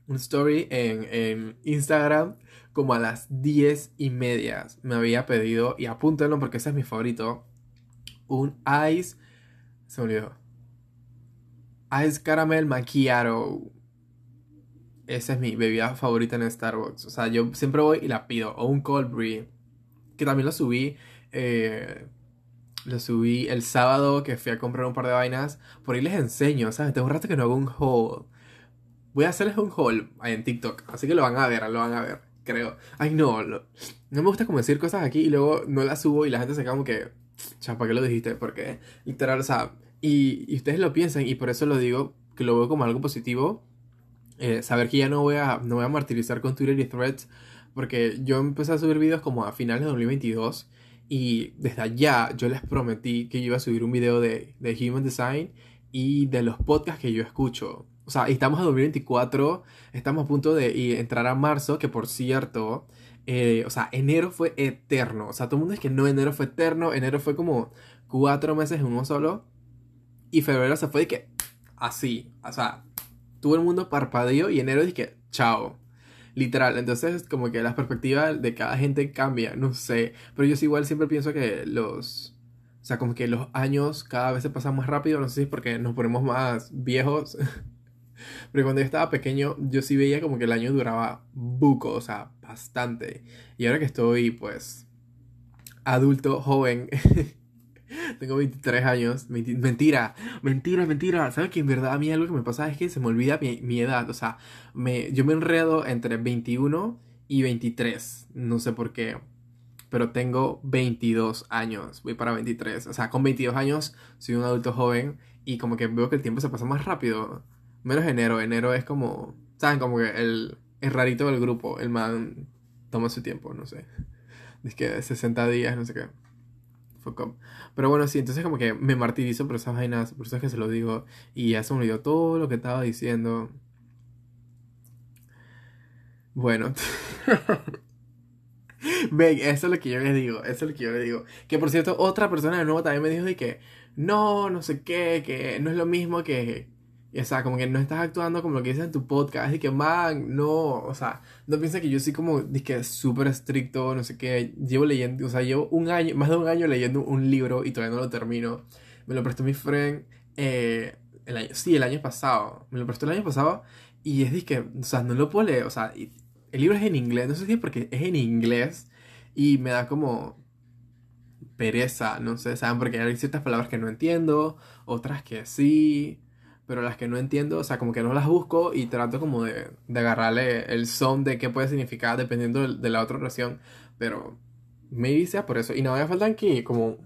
un story en, en Instagram como a las 10 y media me había pedido, y apúntenlo porque ese es mi favorito, un ice, se me olvidó, ice caramel macchiato. Esa es mi bebida favorita en Starbucks. O sea, yo siempre voy y la pido. O un cold brew. Que también lo subí. Eh, lo subí el sábado que fui a comprar un par de vainas. Por ahí les enseño, ¿sabes? Tengo un rato que no hago un haul. Voy a hacerles un haul ahí en TikTok. Así que lo van a ver, lo van a ver creo. Ay, no, no, me gusta como decir cosas aquí y luego no las subo y la gente se como que, chapa, ¿qué lo dijiste? Porque, literal, o sea, y, ustedes lo piensan y por eso lo digo, que lo veo como algo positivo. Eh, saber que ya no voy, a, no voy a martirizar con Twitter y threads, porque yo empecé a subir videos como a finales de 2022 y desde allá yo les prometí que yo iba a subir un video de, de Human Design y de los podcasts que yo escucho. O sea, estamos a 2024, estamos a punto de entrar a marzo, que por cierto, eh, o sea, enero fue eterno. O sea, todo el mundo es que no, enero fue eterno, enero fue como cuatro meses en uno solo. Y febrero se fue de que así, o sea, todo el mundo parpadeó y enero dije, chao. Literal, entonces como que la perspectiva de cada gente cambia, no sé. Pero yo igual siempre pienso que los... O sea, como que los años cada vez se pasan más rápido, no sé si es porque nos ponemos más viejos. Pero cuando yo estaba pequeño, yo sí veía como que el año duraba buco, o sea, bastante. Y ahora que estoy, pues, adulto, joven, tengo 23 años, mentira, mentira, mentira. ¿Sabes que en verdad a mí algo que me pasa es que se me olvida mi, edad? O sea, me, yo me enredo entre 21 y 23, no sé por qué. Pero tengo 22 años, voy para 23. O sea, con 22 años soy un adulto joven y como que veo que el tiempo se pasa más rápido Menos enero. Enero es como. ¿Saben? Como que el, el rarito del grupo. El man toma su tiempo, no sé. Es que 60 días, no sé qué. Pero bueno, sí, entonces como que me martirizo por esas vainas, por eso es que se lo digo. Y ya se me olvidó todo lo que estaba diciendo. Bueno. Ven, eso es lo que yo les digo, eso es lo que yo les digo. Que por cierto, otra persona de nuevo también me dijo de que no, no sé qué, que no es lo mismo que, o sea, como que no estás actuando como lo que dices en tu podcast. Y que, man, no. O sea, no piensa que yo soy como, que súper estricto, no sé qué. Llevo leyendo, o sea, llevo un año, más de un año leyendo un libro y todavía no lo termino. Me lo prestó mi friend, eh, el año, sí, el año pasado. Me lo prestó el año pasado y es que, o sea, no lo puedo leer. O sea, el libro es en inglés, no sé si es porque es en inglés y me da como pereza, no sé, ¿saben? Porque hay ciertas palabras que no entiendo, otras que sí pero las que no entiendo, o sea, como que no las busco y trato como de, de agarrarle el son de qué puede significar dependiendo de, la otra oración, pero me sea por eso. Y no, me faltan aquí como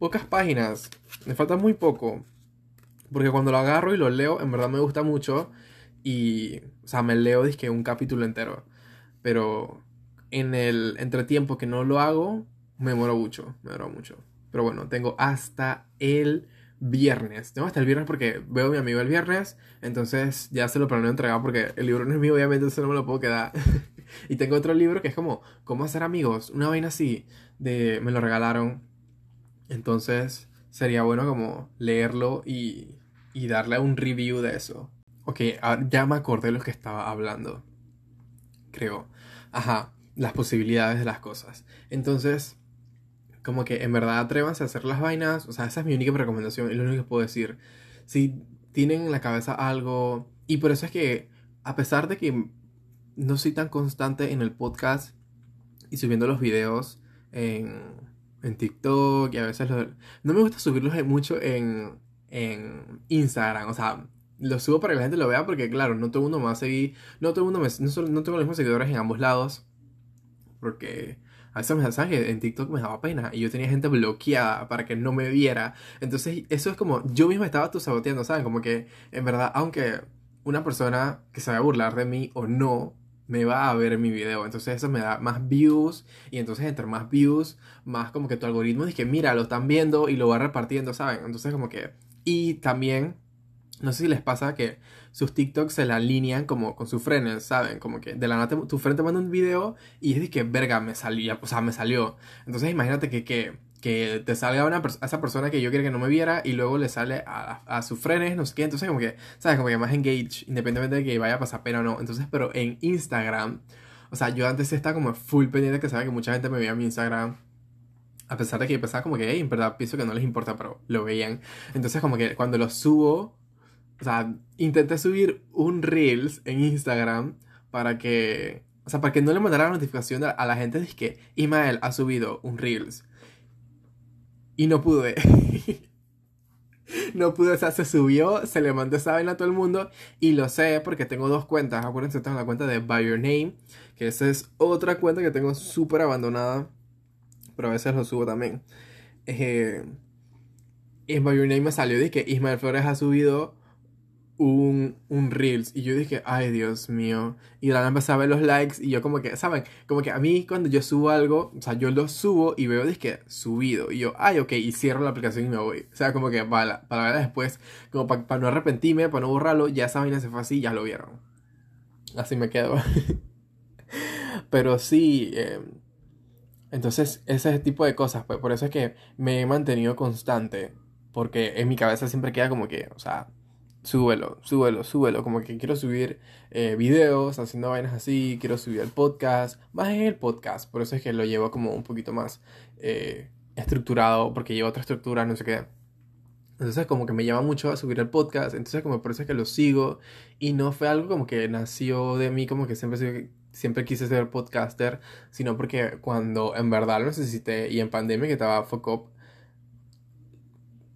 pocas páginas, me falta muy poco, porque cuando lo agarro y lo leo, en verdad me gusta mucho y, o sea, me leo que un capítulo entero, pero en el entretiempo que no lo hago, me muero mucho, me muero mucho. Pero bueno, tengo hasta el viernes. Tengo hasta el viernes porque veo a mi amigo el viernes. Entonces ya se lo planeo entregar porque el libro no es mío, obviamente, entonces no me lo puedo quedar. y tengo otro libro que es como ¿Cómo hacer amigos? Una vaina así. De, me lo regalaron. Entonces sería bueno como leerlo y, y darle un review de eso. Ok, ya me acordé de lo que estaba hablando. Creo. Ajá, las posibilidades de las cosas. Entonces, como que en verdad atrévanse a hacer las vainas. O sea, esa es mi única recomendación, es lo único que puedo decir. Si tienen en la cabeza algo. Y por eso es que, a pesar de que no soy tan constante en el podcast y subiendo los videos en, en TikTok y a veces no me gusta subirlos mucho en, en Instagram. O sea, los subo para que la gente lo vea porque, claro, no todo el mundo me va a seguir. No todo el mundo me. No, no tengo los mismos seguidores en ambos lados. Porque a veces mensajes en TikTok me daba pena y yo tenía gente bloqueada para que no me viera. Entonces, eso es como yo mismo estaba tú saboteando, ¿saben? Como que en verdad, aunque una persona que se va a burlar de mí o no, me va a ver mi video. Entonces eso me da más views. Y entonces entre más views, más como que tu algoritmo dice que mira, lo están viendo y lo va repartiendo, ¿saben? Entonces como que... Y también, no sé si les pasa que sus TikToks se la alinean como con sus frenes, ¿saben? Como que de la nada tu frente manda un video y es de que, verga, me salió, o sea, me salió. Entonces imagínate que, que, que te salga una a esa persona que yo quería que no me viera y luego le sale a, a sus frenes, no sé qué. Entonces como que, ¿sabes? Como que más engage, independientemente de que vaya a pasar pena o no. Entonces, pero en Instagram, o sea, yo antes estaba como full pendiente que sabía que mucha gente me veía en mi Instagram. A pesar de que pensaba como que, hey, en verdad pienso que no les importa, pero lo veían. Entonces como que cuando lo subo o sea, intenté subir un Reels en Instagram para que, o sea, para que no le mandara la notificación a la gente de que Ismael ha subido un Reels. Y no pude. no pude, o sea, se subió, se le mandó esa vaina a todo el mundo y lo sé porque tengo dos cuentas. Acuérdense, tengo la cuenta de By Your Name, que esa es otra cuenta que tengo súper abandonada, pero a veces lo subo también. Eh, en By Your Name me salió de que Ismael Flores ha subido un, un Reels y yo dije, ay Dios mío. Y la empecé a ver los likes y yo como que, ¿saben? Como que a mí cuando yo subo algo, o sea, yo lo subo y veo, dije, subido. Y yo, ay, ok, y cierro la aplicación y me voy. O sea, como que para, para ver después, como para, no arrepentirme, para no borrarlo, ya esa vaina se fue así, ya lo vieron. Así me quedo. Pero sí, em, entonces ese tipo de cosas, pues por eso es que me he mantenido constante. Porque en mi cabeza siempre queda como que, o sea, súbelo, súbelo, súbelo. Como que quiero subir eh, videos haciendo vainas así, quiero subir el podcast, más en el podcast. Por eso es que lo llevo como un poquito más eh, estructurado, porque lleva otra estructura, no sé qué. Entonces como que me llama mucho a subir el podcast, entonces como por eso es que lo sigo y no fue algo como que nació de mí, como que siempre, siempre quise ser podcaster, sino porque cuando en verdad lo necesité y en pandemia que estaba fuck up,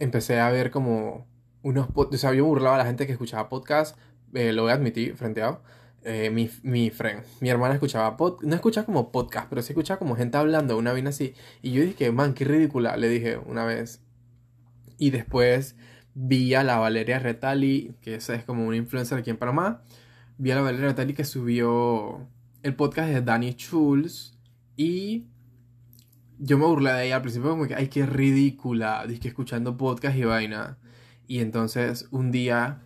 empecé a ver como unos o sea, yo burlaba a la gente que escuchaba podcast, eh, lo voy a admitir, frente a eh, mi, friend, mi hermana escuchaba podcast, no escuchaba como podcast, pero sí escuchaba como gente hablando, una vaina así. Y yo dije, man, qué ridícula, le dije una vez. Y después vi a la Valeria Retali, que esa es como una influencer aquí en Panamá. Vi a la Valeria Retali que subió el podcast de Danny Schulz y yo me burlé de ella al principio como que, ay, qué ridícula, que escuchando podcast y vaina. Y entonces un día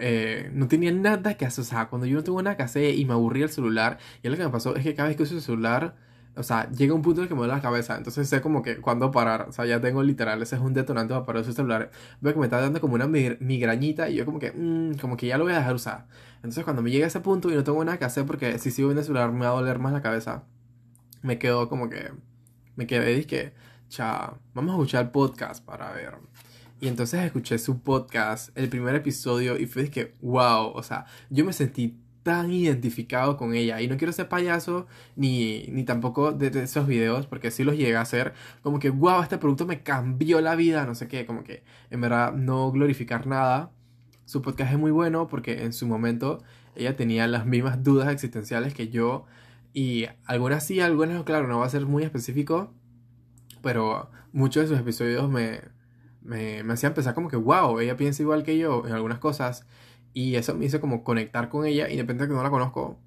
eh, no tenía nada que hacer, o sea, cuando yo no tengo nada que hacer y me aburría el celular, y lo que me pasó es que cada vez que uso el celular, o sea, llega un punto en el que me duele la cabeza, entonces sé como que cuando parar, o sea, ya tengo literal, ese es un detonante para parar ese celular, veo que me está dando como una migrañita y yo como que, mmm, como que ya lo voy a dejar usar. Entonces cuando me llega a ese punto y no tengo nada que hacer porque si sigo viendo el celular me va a doler más la cabeza, me quedo como que, me quedé, dije, cha, vamos a escuchar el podcast para ver. Y entonces escuché su podcast, el primer episodio, y fue que, wow, o sea, yo me sentí tan identificado con ella. Y no quiero ser payaso, ni, ni tampoco de, esos videos, porque sí los llegué a hacer. Como que, wow, este producto me cambió la vida, no sé qué, como que, en verdad, no glorificar nada. Su podcast es muy bueno porque en su momento ella tenía las mismas dudas existenciales que yo. Y algunas sí, algunas no, claro, no va a ser muy específico. Pero muchos de sus episodios me, me, me hacían pensar como que, wow, ella piensa igual que yo en algunas cosas. Y eso me hizo como conectar con ella, independientemente de que no la conozco.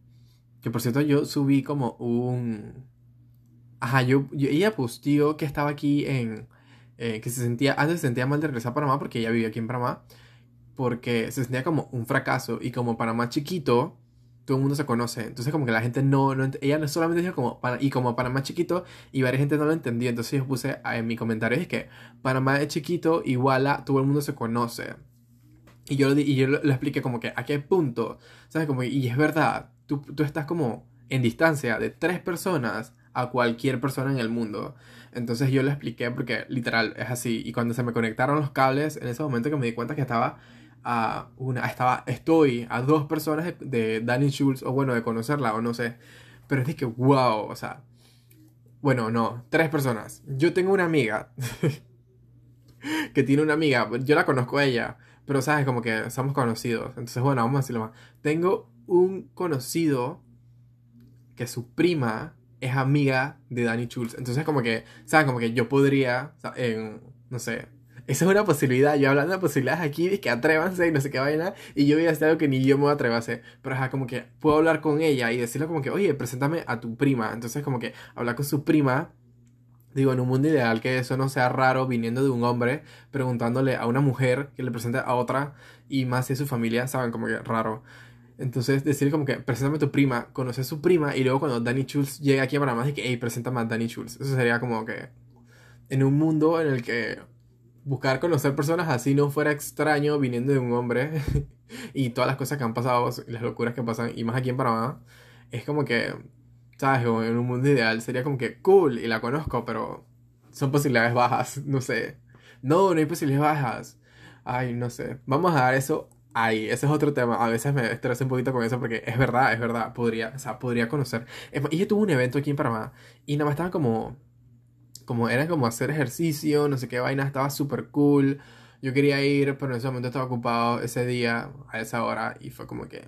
Que por cierto, yo subí como un. Ajá, yo, ella posteó que estaba aquí en. Eh, que se sentía. Antes se sentía mal de regresar a Panamá porque ella vivía aquí en Panamá. Porque se sentía como un fracaso. Y como Panamá chiquito, todo el mundo se conoce. Entonces, como que la gente no. no ella no solamente dijo como. Y como Panamá chiquito, y varias gente no lo entendía. Entonces, yo puse en mi comentario: es que Panamá es chiquito, igual a todo el mundo se conoce. Y yo, y yo lo, expliqué como que a qué punto, ¿sabes? Como, y es verdad, tú, tú estás como en distancia de tres personas a cualquier persona en el mundo. Entonces yo lo expliqué porque literal es así. Y cuando se me conectaron los cables, en ese momento que me di cuenta que estaba a una, estaba, estoy a dos personas de, Danny Schultz, o bueno, de conocerla, o no sé. Pero es de que, wow, o sea, bueno, no, tres personas. Yo tengo una amiga que tiene una amiga, yo la conozco a ella, pero sabes, como que somos conocidos. Entonces, bueno, vamos a decirlo más. Tengo un conocido que su prima es amiga de Danny Schultz. Entonces, como que, ¿sabes? Como que yo podría, no sé, esa es una posibilidad. Yo hablando de posibilidades aquí, es que atrévanse y no sé qué vaina. Y yo voy a hacer algo que ni yo me voy a atrever a hacer. Pero ajá, como que puedo hablar con ella y decirle como que, oye, preséntame a tu prima. Entonces, como que hablar con su prima Digo, en un mundo ideal que eso no sea raro viniendo de un hombre preguntándole a una mujer que le presente a otra y más si su familia, saben, como que raro. Entonces, decir como que preséntame a tu prima, conoce a su prima y luego cuando Danny Schultz llegue aquí a Panamá, de que, hey, preséntame a Danny Schultz. Eso sería como que en un mundo en el que buscar conocer personas así no fuera extraño viniendo de un hombre y todas las cosas que han pasado, las locuras que pasan, y más aquí en Panamá, es como que ¿sabes? en un mundo ideal sería como que cool y la conozco, pero son posibilidades bajas, no sé. No, no hay posibilidades bajas. Ay, no sé. Vamos a dar eso ahí. Ese es otro tema. A veces me estreso un poquito con eso porque es verdad, es verdad. Podría, o sea, podría conocer. Y yo tuve un evento aquí en Panamá y nada más estaba como, como, era como hacer ejercicio, no sé qué vaina, estaba súper cool. Yo quería ir, pero en ese momento estaba ocupado ese día, a esa hora, y fue como que...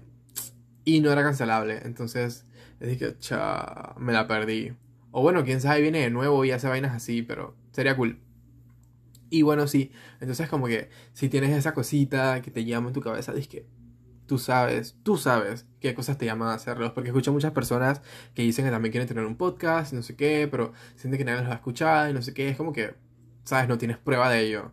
Y no era cancelable. Entonces es que, cha, me la perdí. O bueno, quién sabe, viene de nuevo y hace vainas así, pero sería cool. Y bueno, sí, entonces como que si tienes esa cosita que te llama en tu cabeza, que tú sabes, tú sabes qué cosas te llaman a hacerlos. Porque escucho muchas personas que dicen que también quieren tener un podcast y no sé qué, pero sienten que nadie los va a escuchar y no sé qué. Es como que, sabes, no tienes prueba de ello.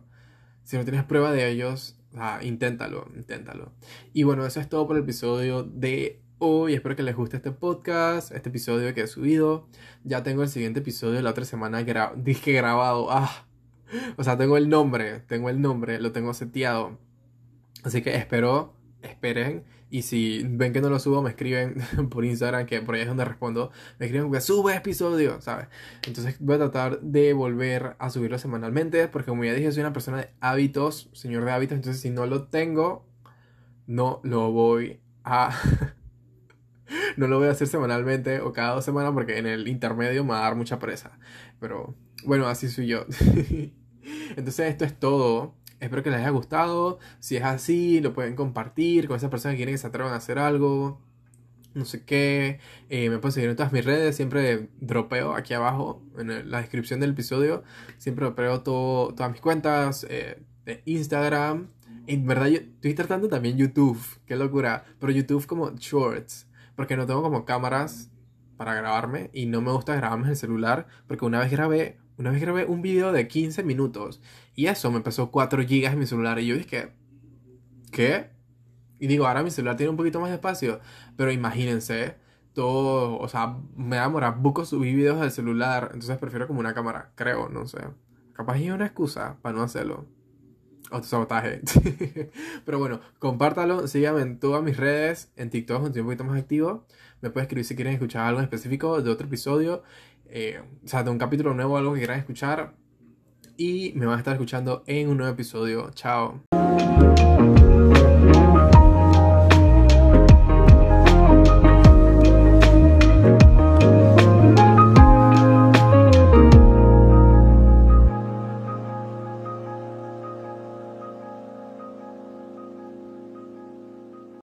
Si no tienes prueba de ellos, inténtalo, inténtalo. Y bueno, eso es todo por el episodio de hoy. Espero que les guste este podcast, este episodio que he subido. Ya tengo el siguiente episodio la otra semana dije grabado. Ah. O sea, tengo el nombre, tengo el nombre, lo tengo seteado. Así que espero, esperen. Y si ven que no lo subo, me escriben por Instagram, que por ahí es donde respondo. Me escriben que sube episodio, ¿sabes? Entonces voy a tratar de volver a subirlo semanalmente. Porque como ya dije, soy una persona de hábitos, señor de hábitos. Entonces si no lo tengo, no lo voy a no lo voy a hacer semanalmente o cada dos semanas porque en el intermedio me va a dar mucha presa. Pero bueno, así soy yo. Entonces esto es todo. Espero que les haya gustado. Si es así, lo pueden compartir con esas personas que quieren que se atrevan a hacer algo. No sé qué. Eh, me pueden seguir en todas mis redes. Siempre dropeo aquí abajo en la descripción del episodio. Siempre dropeo todo, todas mis cuentas. Eh, de Instagram. En verdad, yo estoy tratando también YouTube, qué locura. Pero YouTube como shorts, porque no tengo como cámaras para grabarme y no me gusta grabarme en el celular, porque una vez grabé, una vez grabé un video de 15 minutos y eso me pesó 4 GB en mi celular y yo dije, ¿qué? Y digo, ahora mi celular tiene un poquito más de espacio, pero imagínense, todo, o sea, me da morar buco subir videos del celular, entonces prefiero como una cámara, creo, no sé. Capaz hay una excusa para no hacerlo. Autosabotaje. Pero bueno, compártalo, síganme en todas mis redes, en TikTok donde estoy un poquito más activo. Me puedes escribir si quieren escuchar algo en específico de otro episodio, eh, o sea, de un capítulo nuevo, algo que quieran escuchar. Y me van a estar escuchando en un nuevo episodio. Chao.